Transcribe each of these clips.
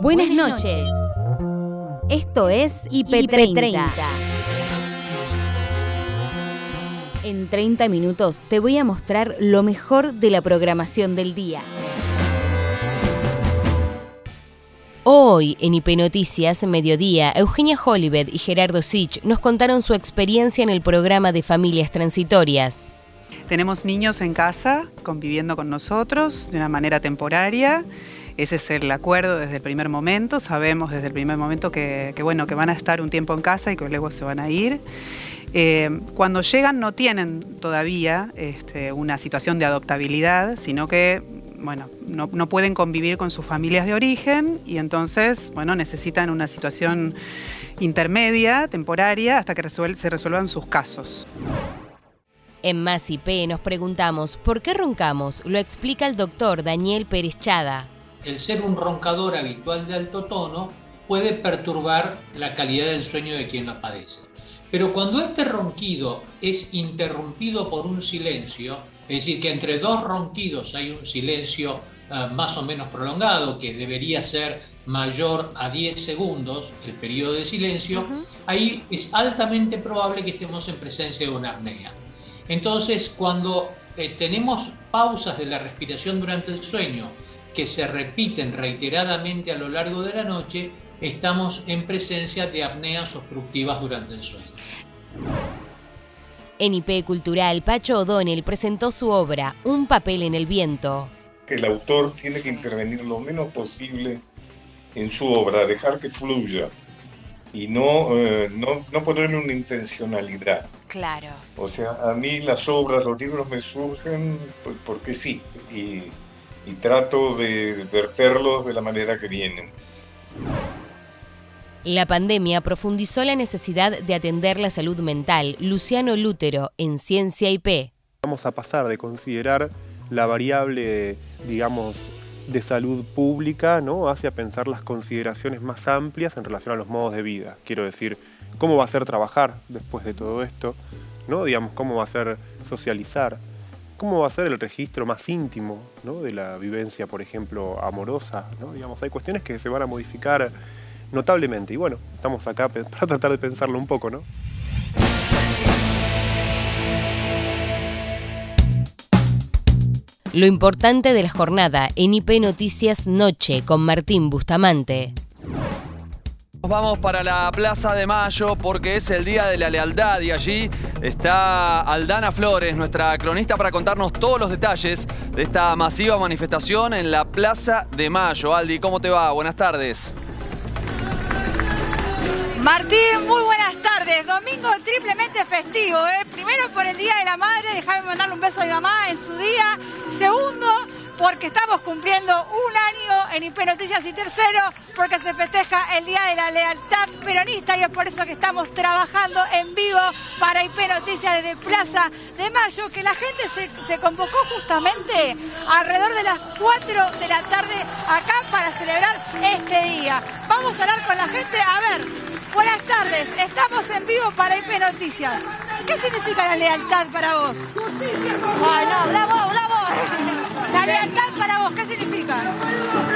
Buenas noches. Esto es IP30. En 30 minutos te voy a mostrar lo mejor de la programación del día. Hoy, en IP Noticias, mediodía, Eugenia Hollywood y Gerardo Sich nos contaron su experiencia en el programa de familias transitorias. Tenemos niños en casa conviviendo con nosotros de una manera temporaria. Ese es el acuerdo desde el primer momento. Sabemos desde el primer momento que, bueno, que van a estar un tiempo en casa y que luego se van a ir. Eh, cuando llegan no tienen todavía este, una situación de adoptabilidad, sino que bueno, no, pueden convivir con sus familias de origen y entonces bueno, necesitan una situación intermedia, temporaria, hasta que se resuelvan sus casos. En Más IP nos preguntamos, ¿por qué roncamos? Lo explica el doctor Daniel Pérez Chada. El ser un roncador habitual de alto tono puede perturbar la calidad del sueño de quien lo padece. Pero cuando este ronquido es interrumpido por un silencio, es decir, que entre dos ronquidos hay un silencio eh, más o menos prolongado, que debería ser mayor a 10 segundos, el periodo de silencio, ahí es altamente probable que estemos en presencia de una apnea. Entonces, cuando eh, tenemos pausas de la respiración durante el sueño que se repiten reiteradamente a lo largo de la noche, estamos en presencia de apneas obstructivas durante el sueño. En IP Cultural, Pacho O'Donnell presentó su obra Un papel en el viento. El autor tiene que intervenir lo menos posible en su obra, dejar que fluya y no, eh, no, no, ponerle una intencionalidad. Claro. O sea, a mí las obras, los libros me surgen porque sí, y, y trato de verterlos de la manera que vienen. La pandemia profundizó la necesidad de atender la salud mental. Luciano Lútero, en Ciencia IP. Vamos a pasar de considerar la variable, digamos, de salud pública, ¿no? hacia pensar las consideraciones más amplias en relación a los modos de vida. Quiero decir, cómo va a ser trabajar después de todo esto, ¿no? Digamos, cómo va a ser socializar, cómo va a ser el registro más íntimo de la vivencia, por ejemplo, amorosa. Digamos, hay cuestiones que se van a modificar notablemente. Y bueno, estamos acá para tratar de pensarlo un poco, ¿no? Lo importante de la jornada en IP Noticias Noche con Martín Bustamante. Vamos para la Plaza de Mayo porque es el Día de la Lealtad y allí está Aldana Flores, nuestra cronista, para contarnos todos los detalles de esta masiva manifestación en la Plaza de Mayo. Aldi, ¿cómo te va? Buenas tardes. Martín, muy buenas tardes. Domingo triplemente festivo. ¿eh? Primero por el Día de la Madre, déjame mandarle un beso a mi mamá en su día. Segundo, porque estamos cumpliendo un año en IP Noticias y tercero, porque se festeja el Día de la Lealtad Peronista y es por eso que estamos trabajando en vivo para IP Noticias desde Plaza de Mayo, que la gente se, se convocó justamente alrededor de las 4 de la tarde acá para celebrar este día. Vamos a hablar con la gente, a ver, Buenas tardes, estamos en vivo para IP Noticias. ¿Qué significa la lealtad para vos? Ay, no, la voz, la voz. La lealtad para vos, ¿qué significa?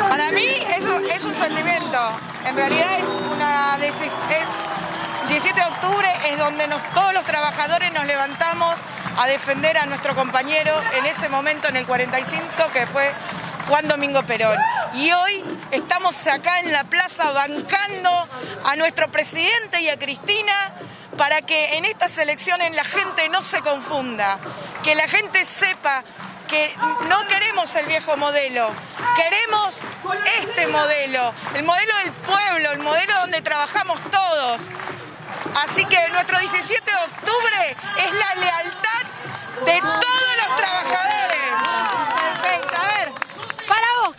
Para mí es, un sentimiento. En realidad es una... Es, 17 de octubre es donde todos los trabajadores nos levantamos a defender a nuestro compañero en ese momento, en el 45, que fue Juan Domingo Perón. Y hoy estamos acá en la plaza bancando a nuestro presidente y a Cristina para que en estas elecciones la gente no se confunda, que la gente sepa que no queremos el viejo modelo, queremos este modelo, el modelo del pueblo, el modelo donde trabajamos todos. Así que nuestro 17 de octubre es la lealtad de todos los trabajadores.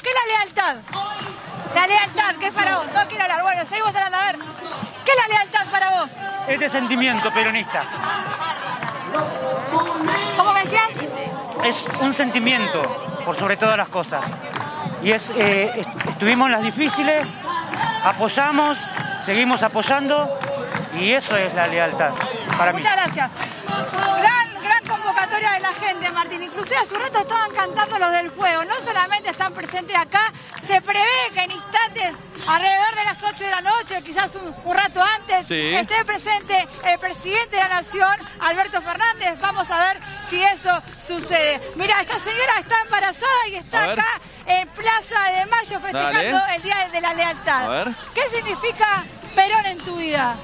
¿Qué es la lealtad? La lealtad, ¿qué es para vos? No quiero hablar. Bueno, seguimos hablando. A ver, ¿qué es la lealtad para vos? Este sentimiento peronista. ¿Cómo me decías? Es un sentimiento, por sobre todas las cosas. Y es, eh, estuvimos en las difíciles, apoyamos, seguimos apoyando y eso es la lealtad para Muchas mí. gracias. Gran, gran convocatoria de la gente, Martín. Inclusive hace un rato estaban cantando los del fuego. No solamente están presentes acá, se prevé que en instantes, alrededor de las 8 de la noche, quizás un, un rato antes, Sí. esté presente el presidente de la Nación, Alberto Fernández. Vamos a ver si eso sucede. Mira, esta señora está embarazada y está acá en Plaza de Mayo festejando Dale. el Día de la Lealtad. A ver. ¿Qué significa Perón en tu vida?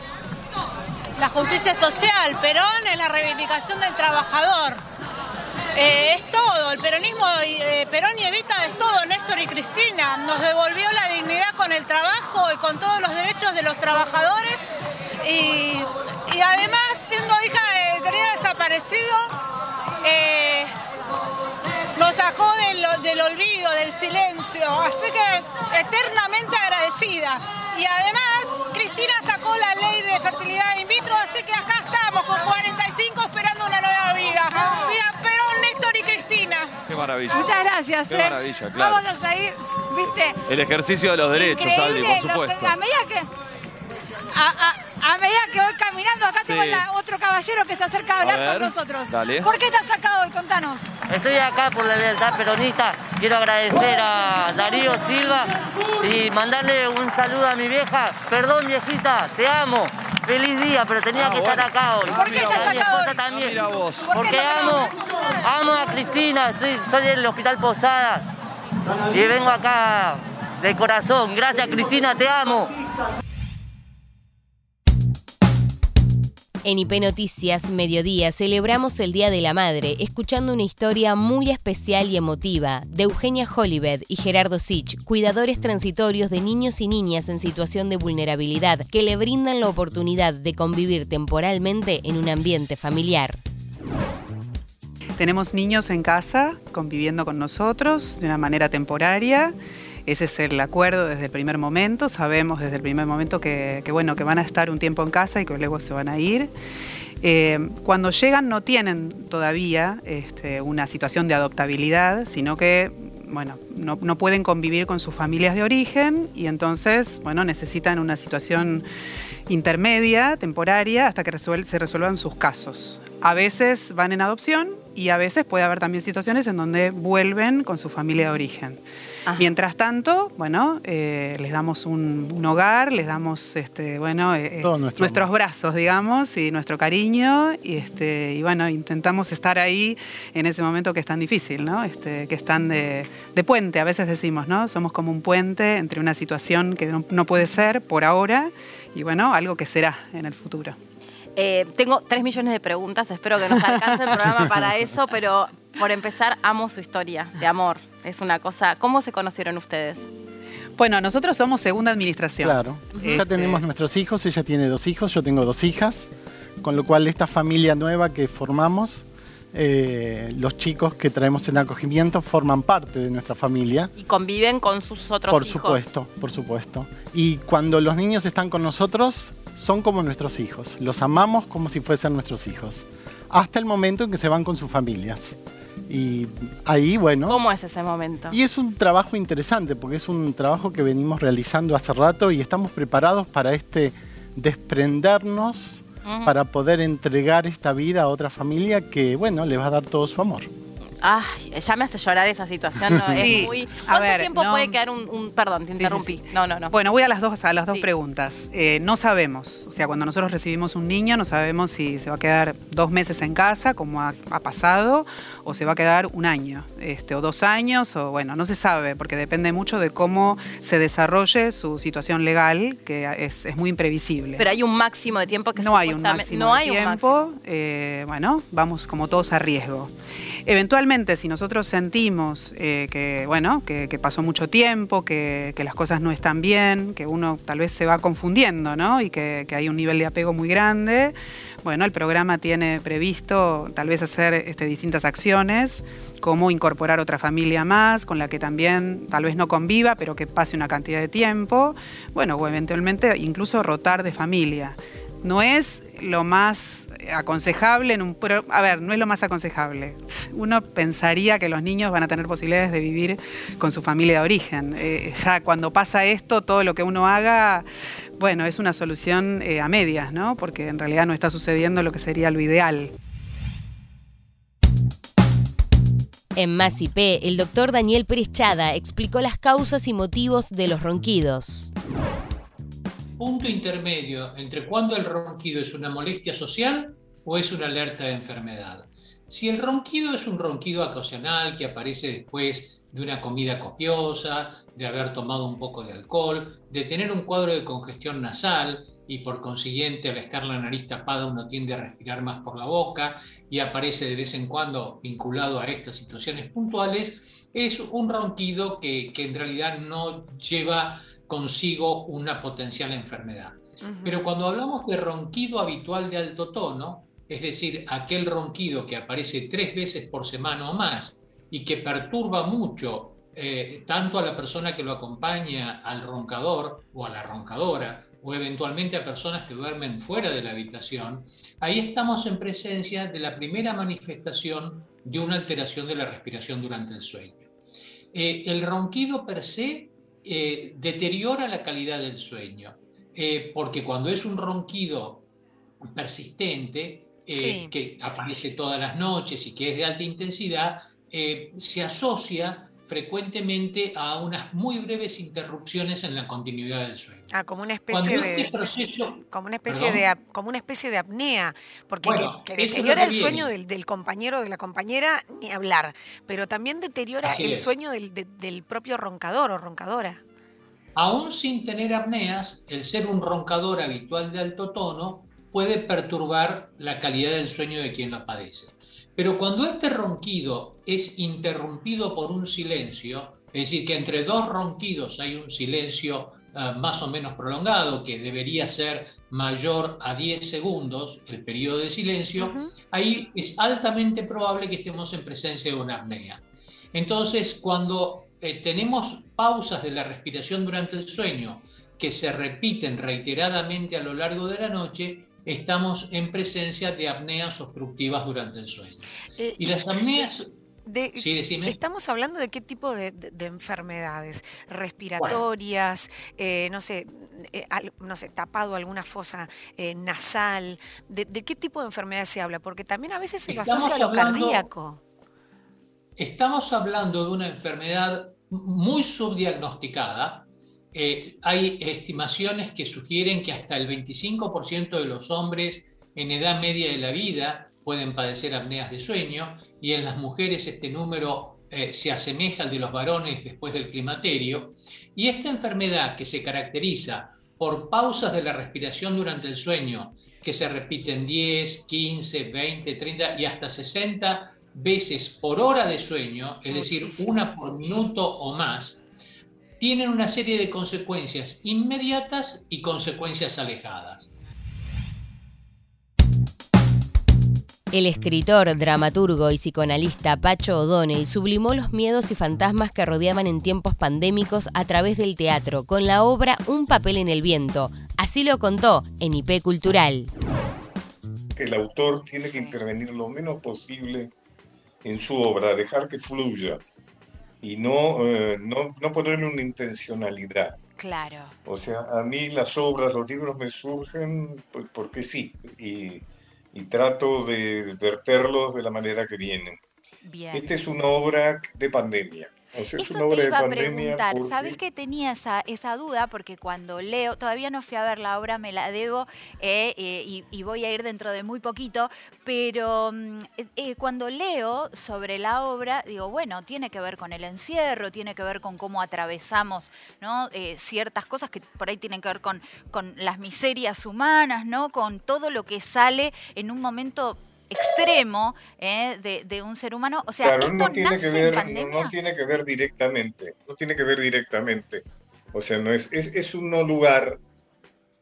La justicia social, Perón es la reivindicación del trabajador. Eh, es todo, el peronismo, eh, Perón y Evita es todo, Néstor y Cristina. Nos devolvió la dignidad con el trabajo y con todos los derechos de los trabajadores. Y, y además, siendo hija de tenía desaparecido, eh, nos sacó del, del olvido, del silencio. Así que eternamente agradecida. Y además, Cristina sacó la ley de fertilidad in vitro, así que acá estamos con 45 esperando una nueva vida. Viva Perón, Néstor y Cristina. Qué maravilla. Muchas gracias. Qué eh. maravilla, claro. Vamos a seguir, ¿viste? El ejercicio de los derechos, Aldi, por supuesto. a medida que. A, a- a medida que voy caminando, acá Sí. tengo la- otro caballero que se acerca a A hablar ver, con nosotros. dale. ¿Por qué estás sacado hoy? Contanos. Estoy acá por la lealtad peronista. Quiero agradecer a Darío Silva y mandarle un saludo a mi vieja. Perdón, viejita, te amo. Feliz día, pero tenía Ah, que bueno. estar acá hoy. ¿Por qué estás a mi acá hoy? también. Ah, mira vos. ¿Por qué Porque amo, amo a Cristina. Estoy, soy del Hospital Posada y vengo acá de corazón. Gracias, Cristina, te amo. En IP Noticias Mediodía celebramos el Día de la Madre escuchando una historia muy especial y emotiva de Eugenia Holibed y Gerardo Sich, cuidadores transitorios de niños y niñas en situación de vulnerabilidad que le brindan la oportunidad de convivir temporalmente en un ambiente familiar. Tenemos niños en casa conviviendo con nosotros de una manera temporaria. Ese es el acuerdo desde el primer momento. Sabemos desde el primer momento que, bueno, que van a estar un tiempo en casa y que luego se van a ir. Eh, cuando llegan no tienen todavía este, una situación de adoptabilidad, sino que bueno, no, pueden convivir con sus familias de origen y entonces bueno, necesitan una situación intermedia, temporaria, hasta que se resuelvan sus casos. A veces van en adopción y a veces puede haber también situaciones en donde vuelven con su familia de origen. Mientras tanto, bueno, eh, les damos un, un hogar, les damos, este, bueno, eh, eh, nuestro nuestros brazos, digamos, y nuestro cariño, y, este, y bueno, intentamos estar ahí en ese momento que es tan difícil, ¿no? Este, que están de, de puente, a veces decimos, ¿no? Somos como un puente entre una situación que no, no puede ser por ahora y bueno, algo que será en el futuro. Eh, tengo tres millones de preguntas, espero que nos alcance el programa para eso, pero por empezar, amo su historia de amor. Es una cosa. ¿Cómo se conocieron ustedes? Bueno, nosotros somos segunda administración. Claro. Ya Este, tenemos nuestros hijos, ella tiene dos hijos, yo tengo dos hijas, con lo cual esta familia nueva que formamos, eh, los chicos que traemos en acogimiento forman parte de nuestra familia. Y conviven con sus otros Por hijos. supuesto, por supuesto. Y cuando los niños están con nosotros, son como nuestros hijos. Los amamos como si fuesen nuestros hijos. Hasta el momento en que se van con sus familias. Y ahí, bueno. ¿Cómo es ese momento? Y es un trabajo interesante porque es un trabajo que venimos realizando hace rato y estamos preparados para este desprendernos para poder entregar esta vida a otra familia que, bueno, le va a dar todo su amor. Ay, ya me hace llorar esa situación. ¿no? Es muy... a ¿Cuánto ver, tiempo no- puede quedar un, un- Perdón, te interrumpí. No, no, no. Bueno, voy a las dos, a las dos preguntas. Eh, no sabemos, o sea, cuando nosotros recibimos un niño, no sabemos si se va a quedar dos meses en casa, como ha, ha pasado, o se va a quedar un año, este, o dos años, o bueno, no se sabe, porque depende mucho de cómo se desarrolle su situación legal, que es, es muy imprevisible. Pero hay un máximo de tiempo que no hay un máximo no de hay un tiempo. eh, bueno, vamos como todos a riesgo. Eventualmente, si nosotros sentimos eh, que, bueno, que, pasó mucho tiempo, que, las cosas no están bien, que uno tal vez se va confundiendo, ¿no? Y que, que hay un nivel de apego muy grande, bueno, el programa tiene previsto tal vez hacer este, distintas acciones, como incorporar otra familia más, con la que también tal vez no conviva, pero que pase una cantidad de tiempo, bueno, o eventualmente incluso rotar de familia. No es lo más aconsejable en un pro- a ver, no es lo más aconsejable. Uno pensaría que los niños van a tener posibilidades de vivir con su familia de origen. Eh, ya cuando pasa esto, todo lo que uno haga, bueno, es una solución eh, a medias, ¿no? Porque en realidad no está sucediendo lo que sería lo ideal. En Más IP, el doctor Daniel Pérez Chada explicó las causas y motivos de los ronquidos. Punto intermedio entre cuando el ronquido es una molestia social o es una alerta de enfermedad. Si el ronquido es un ronquido ocasional que aparece después de una comida copiosa, de haber tomado un poco de alcohol, de tener un cuadro de congestión nasal, y por consiguiente al estar la nariz tapada uno tiende a respirar más por la boca y aparece de vez en cuando vinculado a estas situaciones puntuales, es un ronquido que, en realidad no lleva consigo una potencial enfermedad. Pero cuando hablamos de ronquido habitual de alto tono, es decir, aquel ronquido que aparece tres veces por semana o más y que perturba mucho eh, tanto a la persona que lo acompaña, al roncador o a la roncadora, o eventualmente a personas que duermen fuera de la habitación, ahí estamos en presencia de la primera manifestación de una alteración de la respiración durante el sueño. Eh, el ronquido per se eh, deteriora la calidad del sueño, porque cuando es un ronquido persistente, que aparece todas las noches y que es de alta intensidad, se asocia frecuentemente a unas muy breves interrupciones en la continuidad del sueño. Ah, como una especie de este como una especie de como una especie de apnea, porque que, deteriora el sueño del, compañero o de la compañera ni hablar, pero también deteriora el sueño del, del propio roncador o roncadora. Aún sin tener apneas, el ser un roncador habitual de alto tono puede perturbar la calidad del sueño de quien lo padece. Pero cuando este ronquido es interrumpido por un silencio, es decir, que entre dos ronquidos hay un silencio ah, más o menos prolongado, que debería ser mayor a 10 segundos, el periodo de silencio, ahí es altamente probable que estemos en presencia de una apnea. Entonces, cuando eh, tenemos pausas de la respiración durante el sueño que se repiten reiteradamente a lo largo de la noche, estamos en presencia de apneas obstructivas durante el sueño. Eh, y las apneas... sí, estamos hablando de qué tipo de, enfermedades respiratorias, eh, no sé, eh, no sé, tapado alguna fosa nasal, de, qué tipo de enfermedad se habla? Porque también a veces se lo asocia a lo cardíaco. Estamos hablando de una enfermedad muy subdiagnosticada, eh, hay estimaciones que sugieren que hasta el 25% de los hombres en edad media de la vida pueden padecer apneas de sueño y en las mujeres este número eh, se asemeja al de los varones después del climaterio. Y esta enfermedad que se caracteriza por pausas de la respiración durante el sueño que se repiten 10, 15, 20, 30 y hasta 60 veces por hora de sueño, es decir, una por minuto o más, tienen una serie de consecuencias inmediatas y consecuencias alejadas. El escritor, dramaturgo y psicoanalista Pacho O'Donnell sublimó los miedos y fantasmas que rodeaban en tiempos pandémicos a través del teatro con la obra Un papel en el viento. Así lo contó en IP Cultural. El autor tiene que intervenir lo menos posible en su obra, dejar que fluya y no, eh, no, no ponerle una intencionalidad. Claro. O sea, a mí las obras, los libros me surgen porque sí, y, y trato de verterlos de la manera que vienen. Bien. Esta es una obra de pandemia. Eso te iba a preguntar, ¿sabes que tenía esa, esa duda? Porque cuando leo, todavía no fui a ver la obra, me la debo eh, eh, y, voy a ir dentro de muy poquito, pero mm, eh, cuando leo sobre la obra, digo, bueno, tiene que ver con el encierro, tiene que ver con cómo atravesamos ¿no? ciertas cosas que por ahí tienen que ver con, con las miserias humanas, ¿no? con todo lo que sale en un momento extremo eh, de, un ser humano. O sea, esto no tiene que ver, No, tiene que ver directamente, no tiene que ver directamente. O sea, no es, es, un no lugar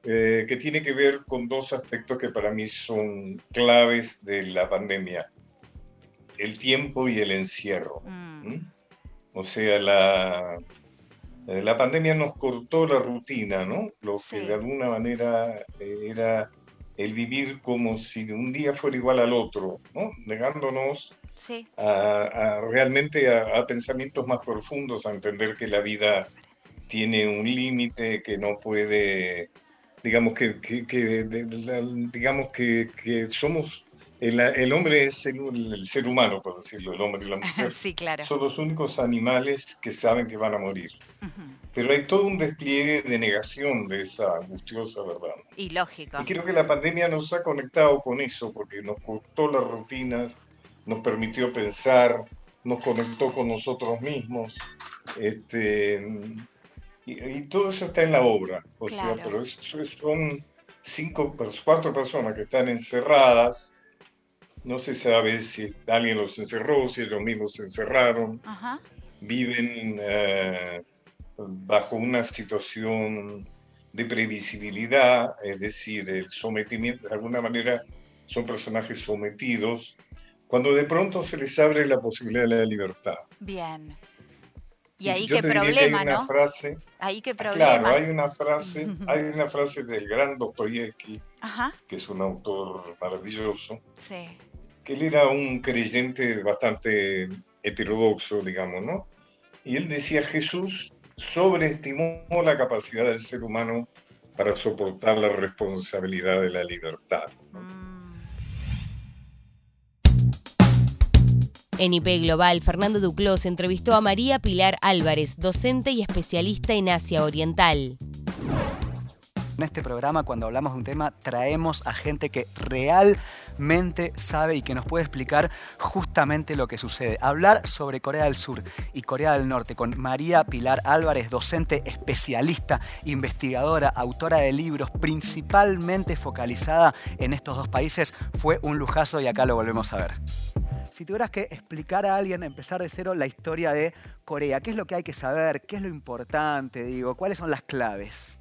eh, que tiene que ver con dos aspectos que para mí son claves de la pandemia. El tiempo y el encierro. Mm. O sea, la, eh, la pandemia nos cortó la rutina, ¿no? Lo que de alguna manera era el vivir como si un día fuera igual al otro, ¿no? negándonos a, realmente a, pensamientos más profundos, a entender que la vida tiene un límite, que no puede, digamos que, digamos que, somos el, hombre es el, ser humano, por decirlo, el hombre y la mujer. sí, claro. Son los únicos animales que saben que van a morir. Pero hay todo un despliegue de negación de esa angustiosa verdad. Y lógico. Y creo que la pandemia nos ha conectado con eso, porque nos cortó las rutinas, nos permitió pensar, nos conectó con nosotros mismos. Este, y, todo eso está en la obra. O sea, pero son cinco, cuatro personas que están encerradas no se sabe si alguien los encerró, si ellos mismos se encerraron. Viven eh, bajo una situación de previsibilidad, es decir, el sometimiento, de alguna manera son personajes sometidos, cuando de pronto se les abre la posibilidad de la libertad. Bien. Y ahí qué problema, hay una Frase, ahí qué problema. Claro, hay una frase, hay una frase del gran Dostoyevsky, que es un autor maravilloso, sí que él era un creyente bastante heterodoxo, digamos, ¿no? Y él decía, Jesús sobreestimó la capacidad del ser humano para soportar la responsabilidad de la libertad. En IP Global, Fernando Duclos entrevistó a María Pilar Álvarez, docente y especialista en Asia Oriental. En este programa, cuando hablamos de un tema, traemos a gente que realmente sabe y que nos puede explicar justamente lo que sucede. Hablar sobre Corea del Sur y Corea del Norte con María Pilar Álvarez, docente especialista, investigadora, autora de libros, principalmente focalizada en estos dos países, fue un lujazo y acá lo volvemos a ver. Si tuvieras que explicar a alguien, empezar de cero, la historia de Corea, ¿qué es lo que hay que saber? ¿Qué es lo importante? Digo, ¿cuáles son las claves?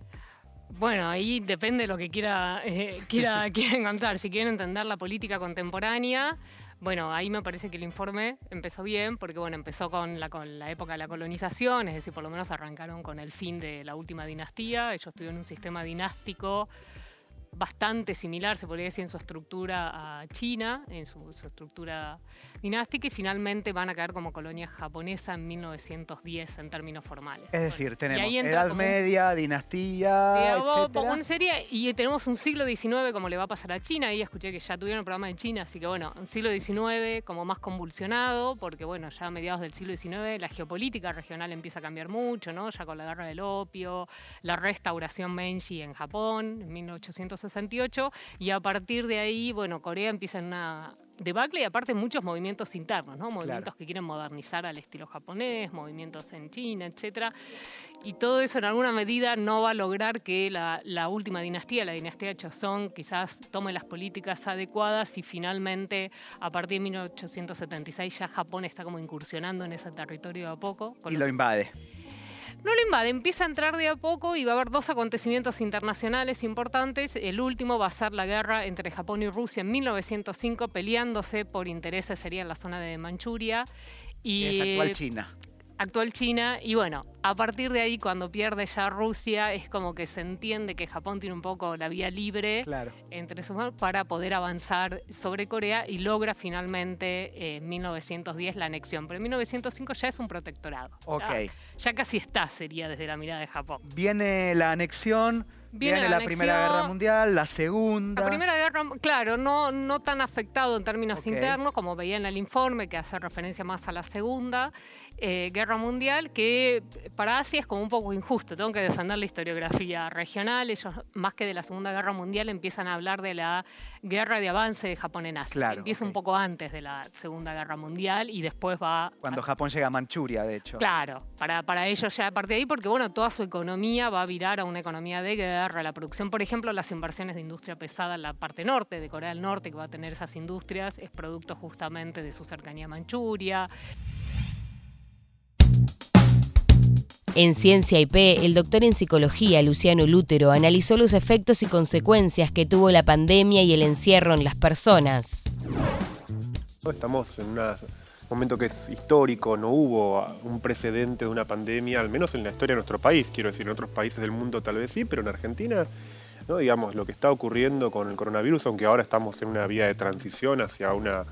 Bueno, ahí depende de lo que quiera, eh, quiera, quiera encontrar. Si quieren entender la política contemporánea, bueno, ahí me parece que el informe empezó bien, porque bueno, empezó con la, con la época de la colonización, es decir, por lo menos arrancaron con el fin de la última dinastía. Ellos tuvieron un sistema dinástico bastante similar, se podría decir, en su estructura a China, en su, estructura dinástica, y finalmente van a caer como colonia japonesa en 1910 en términos formales. Es decir, tenemos Edad Media, dinastía, etc. sería, y tenemos un siglo XIX como le va a pasar a China, ahí escuché que ya tuvieron el programa de China, así que bueno, un siglo XIX como más convulsionado, porque bueno, ya a mediados del siglo XIX la geopolítica regional empieza a cambiar mucho, ¿no? Ya con la guerra del opio, la restauración Meiji en Japón, en 1860 68 y a partir de ahí, bueno, Corea empieza en una debacle y aparte muchos movimientos internos, ¿no? Movimientos que quieren modernizar al estilo japonés, movimientos en China, etcétera. Y todo eso en alguna medida no va a lograr que la, última dinastía, la dinastía de Joseon, quizás tome las políticas adecuadas y finalmente a partir de 1876 ya Japón está como incursionando en ese territorio a poco. y lo invade. No lo invade, empieza a entrar de a poco y va a haber dos acontecimientos internacionales importantes. El último va a ser la guerra entre Japón y Rusia en 1905, peleándose por intereses, sería en la zona de Manchuria. Y, es actual China actual China. Y bueno, a partir de ahí, cuando pierde ya Rusia, es como que se entiende que Japón tiene un poco la vía libre entre sus manos para poder avanzar sobre Corea y logra finalmente en 1910 la anexión. Pero en 1905 ya es un protectorado. Ok. ya casi está, sería desde la mirada de Japón. Viene la anexión Viene, la, Primera Guerra Mundial, la Segunda. La Primera Guerra, claro, no, no tan afectado en términos internos, como veía en el informe, que hace referencia más a la Segunda eh, Guerra Mundial, que para Asia es como un poco injusto. Tengo que defender la historiografía regional. Ellos, más que de la Segunda Guerra Mundial, empiezan a hablar de la guerra de avance de Japón en Asia. Empieza un poco antes de la Segunda Guerra Mundial y después va. Cuando Japón llega a Manchuria, de hecho. Claro, para, para ellos ya a partir de ahí, porque bueno, toda su economía va a virar a una economía de guerra la producción, por ejemplo, las inversiones de industria pesada en la parte norte de Corea del Norte, que va a tener esas industrias, es producto justamente de su cercanía a Manchuria. En Ciencia IP, el doctor en psicología Luciano Lútero analizó los efectos y consecuencias que tuvo la pandemia y el encierro en las personas. Estamos en una momento que es histórico, no hubo un precedente de una pandemia, al menos en la historia de nuestro país, quiero decir, en otros países del mundo tal vez sí, pero en Argentina, digamos, lo que está ocurriendo con el coronavirus, aunque ahora estamos en una vía de transición hacia una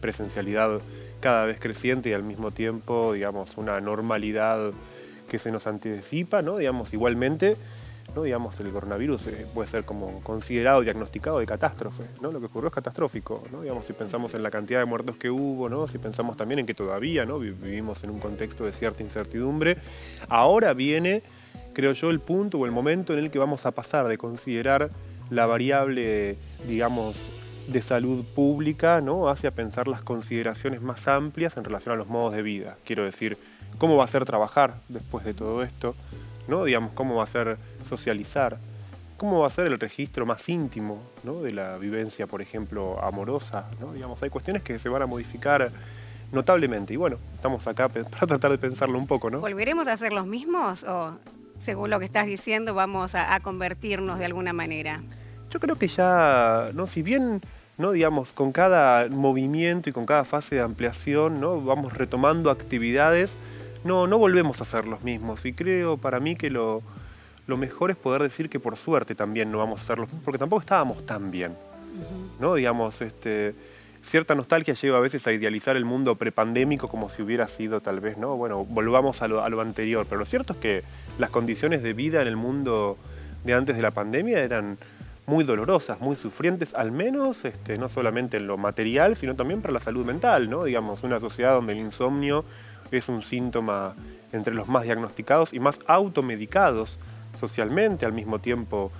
presencialidad cada vez creciente y al mismo tiempo, digamos, una normalidad que se nos anticipa, ¿no? digamos, igualmente ¿no? Digamos, el coronavirus eh, puede ser como considerado, diagnosticado de catástrofe, ¿no? Lo que ocurrió es catastrófico, ¿no? Digamos, si pensamos en la cantidad de muertos que hubo, ¿no? Si pensamos también en que todavía, ¿no? Vivimos en un contexto de cierta incertidumbre. Ahora viene, creo yo, el punto o el momento en el que vamos a pasar de considerar la variable, digamos, de salud pública, ¿no? Hacia pensar las consideraciones más amplias en relación a los modos de vida. Quiero decir, ¿cómo va a ser trabajar después de todo esto? ¿no? Digamos, cómo va a ser socializar, cómo va a ser el registro más íntimo ¿no? de la vivencia, por ejemplo, amorosa, ¿no? Digamos, hay cuestiones que se van a modificar notablemente. Y bueno, estamos acá para tratar de pensarlo un poco, ¿no? ¿Volveremos a ser los mismos o, según lo que estás diciendo, vamos a, convertirnos de alguna manera? Yo creo que ya, ¿no? Si bien, ¿no? Digamos, con cada movimiento y con cada fase de ampliación, ¿no? Vamos retomando actividades no, no volvemos a ser los mismos. Y creo para mí que lo, mejor es poder decir que por suerte también no vamos a ser los mismos, porque tampoco estábamos tan bien. ¿no? Digamos, este, cierta nostalgia lleva a veces a idealizar el mundo prepandémico como si hubiera sido tal vez, ¿no? Bueno, volvamos a lo, a lo anterior. Pero lo cierto es que las condiciones de vida en el mundo de antes de la pandemia eran muy dolorosas, muy sufrientes, al menos este, no solamente en lo material, sino también para la salud mental, ¿no? Digamos, una sociedad donde el insomnio es un síntoma entre los más diagnosticados y más automedicados socialmente, al mismo tiempo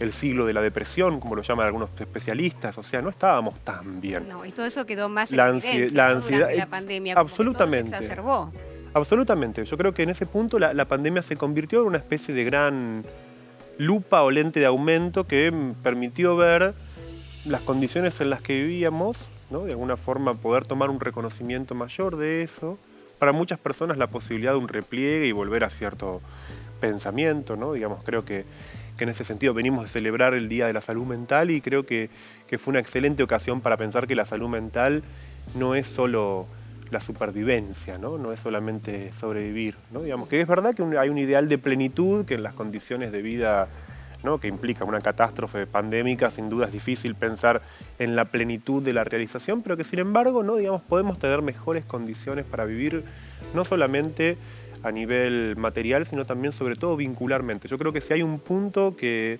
el siglo de la depresión, como lo llaman algunos especialistas, o sea, no estábamos tan bien. No, y todo eso quedó más la, en la ansiedad, la pandemia. Absolutamente. se exacerbó. Absolutamente. Yo creo que en ese punto la, la, pandemia se convirtió en una especie de gran lupa o lente de aumento que permitió ver las condiciones en las que vivíamos, ¿no? de alguna forma poder tomar un reconocimiento mayor de eso para muchas personas la posibilidad de un repliegue y volver a cierto pensamiento, ¿no? Digamos, creo que, en ese sentido venimos de celebrar el Día de la Salud Mental y creo que, fue una excelente ocasión para pensar que la salud mental no es solo la supervivencia, ¿no? no es solamente sobrevivir. ¿no? Digamos que es verdad que hay un ideal de plenitud que en las condiciones de vida que implica una catástrofe pandémica, sin duda es difícil pensar en la plenitud de la realización, pero que sin embargo ¿no? digamos, podemos tener mejores condiciones para vivir no solamente a nivel material, sino también sobre todo vincularmente. Yo creo que si hay un punto que,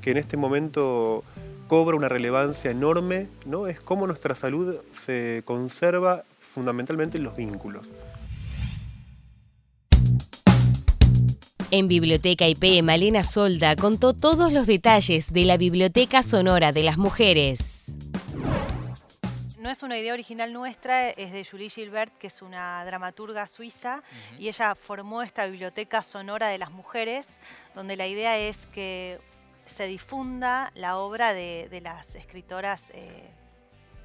que en este momento cobra una relevancia enorme, ¿no? es cómo nuestra salud se conserva fundamentalmente en los vínculos. En Biblioteca IP, Malena Solda contó todos los detalles de la Biblioteca Sonora de las Mujeres. No es una idea original nuestra, es de Julie Gilbert, que es una dramaturga suiza, y ella formó esta Biblioteca Sonora de las Mujeres, donde la idea es que se difunda la obra de, las escritoras eh,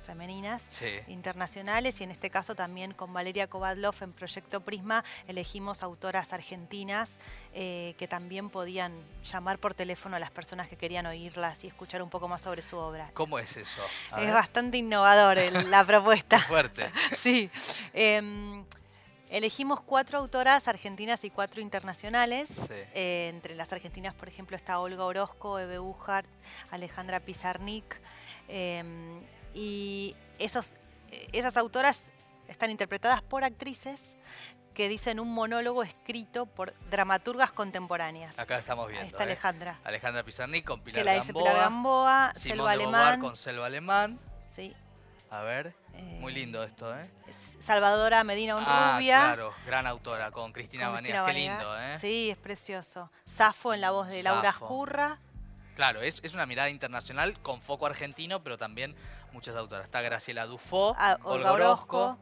femeninas internacionales y en este caso también con Valeria Kovadlov en Proyecto Prisma elegimos autoras argentinas eh, que también podían llamar por teléfono a las personas que querían oírlas y escuchar un poco más sobre su obra. ¿Cómo es eso? es bastante innovador la propuesta. fuerte. sí. Em, elegimos cuatro autoras argentinas y cuatro internacionales. Eh, entre las argentinas, por ejemplo, está Olga Orozco, Eve Ujart, Alejandra Pizarnik. Em, y esos, eh, esas autoras están interpretadas por actrices que dicen un monólogo escrito por dramaturgas contemporáneas. Acá estamos viendo. Ahí está ¿eh? Alejandra. Alejandra Pizarnik con Pilar que la Gamboa. Pilar Gamboa, Selva Alemán. con Selva Alemán. Sí. A ver, muy lindo esto, ¿eh? Salvadora Medina ah, Honrubia. claro, gran autora, con Cristina, Cristina Qué lindo, ¿eh? Sí, es precioso. Safo en la voz de Laura Ascurra. Claro, es, es una mirada internacional con foco argentino, pero también muchas autoras. Está Graciela Dufo, ah, Olga Orozco.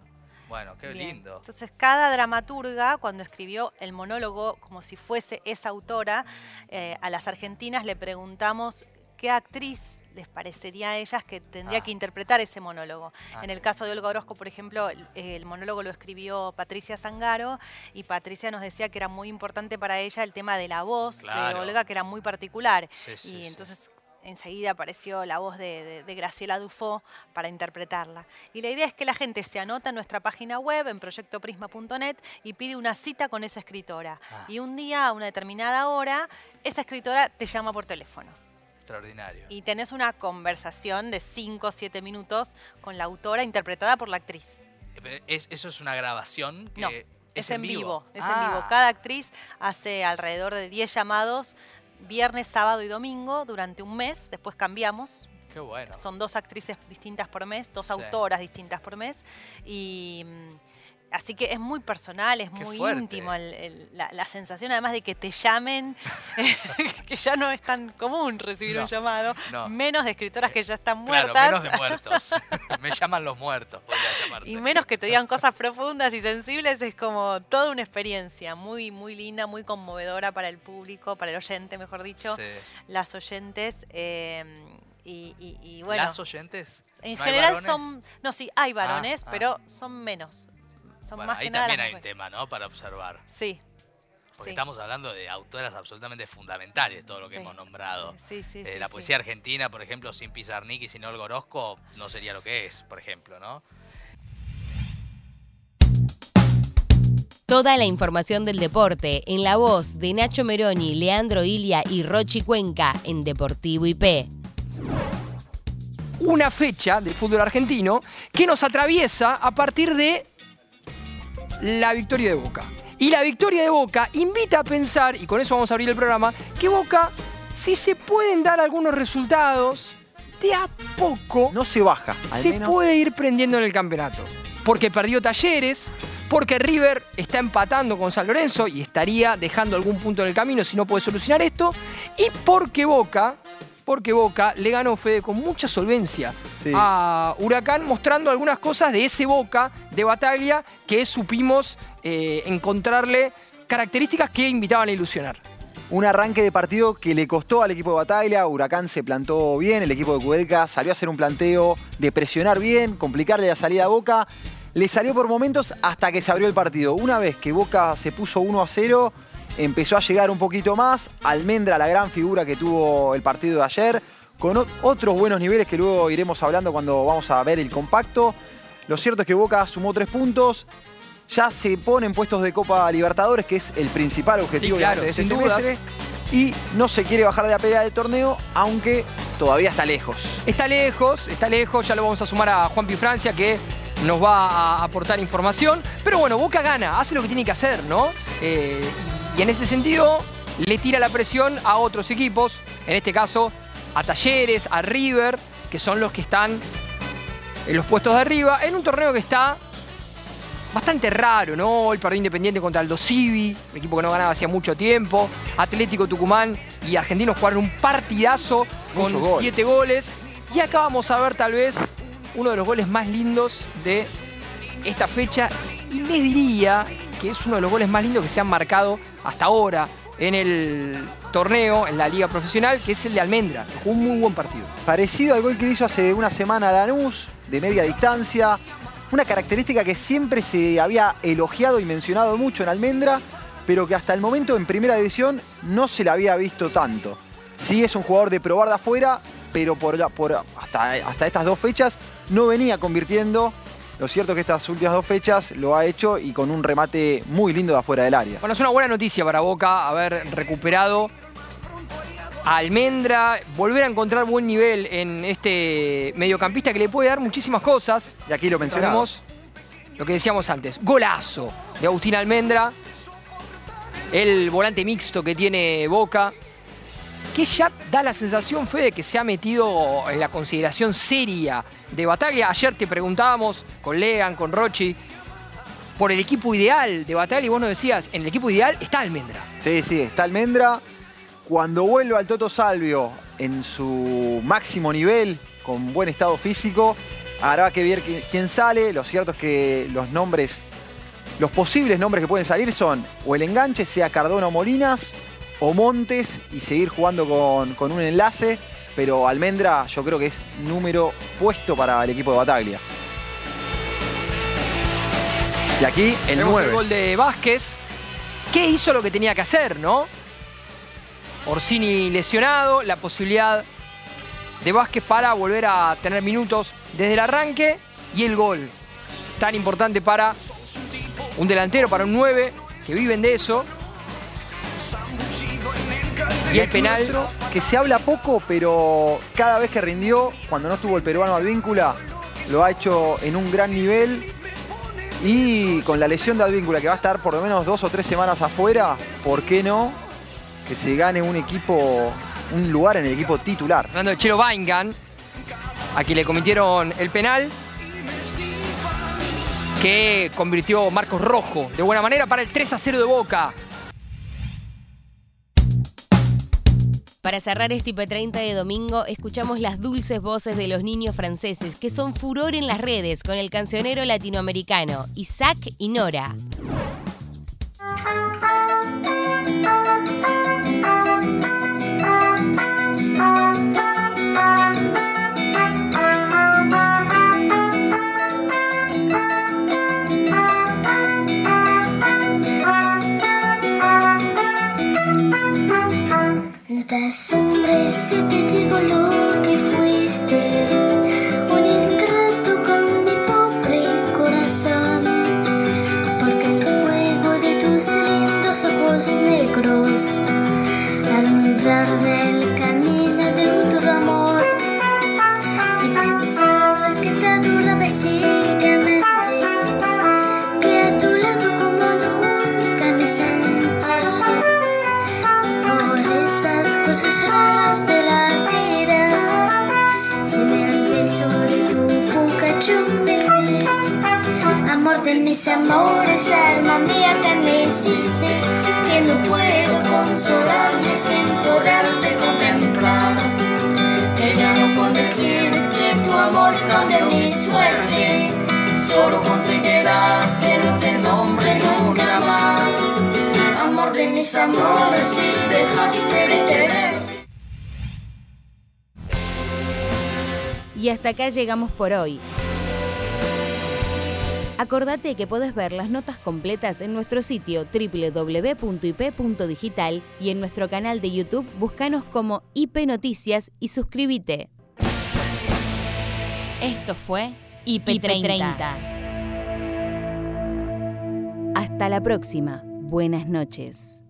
Bueno, qué lindo. Entonces, cada dramaturga, cuando escribió el monólogo, como si fuese esa autora, eh, a las argentinas le preguntamos qué actriz les parecería a ellas que tendría ah. que interpretar ese monólogo. Ah, en el caso de Olga Orozco, por ejemplo, el, monólogo lo escribió Patricia Zangaro y Patricia nos decía que era muy importante para ella el tema de la voz de Olga, que era muy particular. y entonces enseguida apareció la voz de, Graciela Dufo para interpretarla. Y la idea es que la gente se anota en nuestra página web, en proyectoprisma.net, y pide una cita con esa escritora. Ah. Y un día, a una determinada hora, esa escritora te llama por teléfono. Extraordinario. Y tenés una conversación de 5 o 7 minutos con la autora interpretada por la actriz. Eh, ¿Eso es una grabación? Que es, en vivo. Es en vivo. Ah. Cada actriz hace alrededor de 10 llamados viernes, sábado y domingo durante un mes, después cambiamos. Qué bueno. Son dos actrices distintas por mes, dos Sí. autoras distintas por mes. Y mm, así que es muy personal, es Qué muy fuerte. íntimo el- el- la, la sensación, además de que te llamen, que ya no es tan común recibir No, un llamado, no. menos de escritoras que ya están Claro, muertas. menos de muertos. Me llaman los muertos. podría llamarse. Y menos que te digan cosas profundas y sensibles, es como toda una experiencia muy, muy linda, muy conmovedora para el público, para el oyente, mejor dicho, Sí. las oyentes. eh, y, y- y bueno, ¿Las oyentes? en ¿No hay general son, no, sí, hay varones, ah. pero son menos. Son Bueno, más ahí que nada también hay un tema, ¿no? Para observar. Sí. Porque sí. estamos hablando de autoras absolutamente fundamentales, todo lo que Sí, hemos nombrado. Sí, sí, Eh, sí, la sí. poesía argentina, por ejemplo, sin Pizarnik y sin Olga Orozco, no sería lo que es, por ejemplo, ¿no? Toda la información del deporte en la voz de Nacho Meroni, Leandro Ilia y Rochi Cuenca en Deportivo IP. una fecha del fútbol argentino que nos atraviesa a partir de la victoria de Boca. Y la victoria de Boca invita a pensar, y con eso vamos a abrir el programa, que Boca, si se pueden dar algunos resultados, de a poco No se baja, al se menos. puede ir prendiendo en el campeonato. Porque perdió talleres, porque River está empatando con San Lorenzo y estaría dejando algún punto en el camino si no puede solucionar esto. Y porque Boca, porque Boca le ganó Fede con mucha solvencia Sí. a Huracán, mostrando algunas cosas de ese Boca de Bataglia que supimos eh, encontrarle características que invitaban a ilusionar. Un arranque de partido que le costó al equipo de Bataglia. Huracán se plantó bien, el equipo de Cudelca salió a hacer un planteo de presionar bien, complicarle la salida a Boca. Le salió por momentos hasta que se abrió el partido. Una vez que Boca se puso 1 a 0, empezó a llegar un poquito más. Almendra, la gran figura que tuvo el partido de ayer, con otros buenos niveles que luego iremos hablando cuando vamos a ver el compacto. Lo cierto es que Boca sumó tres puntos. Ya se pone en puestos de Copa Libertadores, que es el principal objetivo Sí, claro, de este sin dudas. semestre. Y no se quiere bajar de la pelea del torneo, aunque todavía está lejos. Está lejos, está lejos, ya lo vamos a sumar a Juan Francia que nos va a aportar información. Pero bueno, Boca gana, hace lo que tiene que hacer, ¿no? Eh, y en ese sentido le tira la presión a otros equipos, en este caso a Talleres, a River, que son los que están en los puestos de arriba, en un torneo que está bastante raro, ¿no? Hoy perdió Independiente contra Aldo Civi, un equipo que no ganaba hacía mucho tiempo. Atlético Tucumán y Argentinos jugaron un partidazo con Mucho gol. siete goles. Y acá vamos a ver tal vez uno de los goles más lindos de esta fecha. Y les diría que es uno de los goles más lindos que se han marcado hasta ahora en el torneo, en la liga profesional, que es el de Almendra. Jugó un muy buen partido. Parecido al gol que hizo hace una semana Lanús, de media distancia. Una característica que siempre se había elogiado y mencionado mucho en Almendra, pero que hasta el momento en primera división no se le había visto tanto. Sí es un jugador de probar de afuera, pero por, la- hasta estas dos fechas no venía convirtiendo. Lo cierto es que estas últimas dos fechas lo ha hecho y con un remate muy lindo de afuera del área. Bueno, es una buena noticia para Boca haber recuperado a Almendra, volver a encontrar buen nivel en este mediocampista que le puede dar muchísimas cosas. Y aquí lo mencionamos. Lo que decíamos antes, golazo de Agustín Almendra, el volante mixto que tiene Boca, que ya da la sensación, Fede, de que se ha metido en la consideración seria de Bataglia. Ayer te preguntábamos con Legan, con Rochi, por el equipo ideal de Bataglia y vos nos decías, en el equipo ideal está Almendra. Sí, sí, está Almendra. Cuando vuelva al Toto Salvio en su máximo nivel, con buen estado físico, habrá que ver qui- quién sale. Lo cierto es que los nombres, los posibles nombres que pueden salir son o el enganche, sea Cardona o Molinas, o Montes y seguir jugando con, con un enlace. Pero Almendra yo creo que es número puesto para el equipo de Bataglia. Y aquí el Tenemos 9. el gol de Vázquez, que hizo lo que tenía que hacer, ¿no? Orsini lesionado, la posibilidad de Vázquez para volver a tener minutos desde el arranque y el gol. Tan importante para un delantero, para un 9, que viven de eso. Y el penal. que se habla poco, pero cada vez que rindió, cuando no estuvo el peruano Advíncula, lo ha hecho en un gran nivel. Y con la lesión de Advíncula, que va a estar por lo menos dos o tres semanas afuera, ¿por qué no? que se gane un equipo, un lugar en el equipo titular. Hablando de Chelo Baingan, a quien le cometieron el penal que convirtió Marcos Rojo de buena manera para el 3 a 0 de Boca. Para cerrar este IP30 de domingo, escuchamos las dulces voces de los niños franceses que son furor en las redes con el cancionero latinoamericano Isaac y Nora. Das hombres si mis amores, alma mía que me hiciste, que no puedo consolarme sin poderte contemplar. No puedo decir que tu amor cambia mi suerte, solo conseguirás que no te nombre nunca más amor de mis amores si dejaste de querer. Y hasta acá llegamos por hoy. Acordate que podés ver las notas completas en nuestro sitio www.ip.digital y en nuestro canal de YouTube búscanos como IP Noticias y suscríbete. Esto fue IP30. Hasta la próxima. Buenas noches.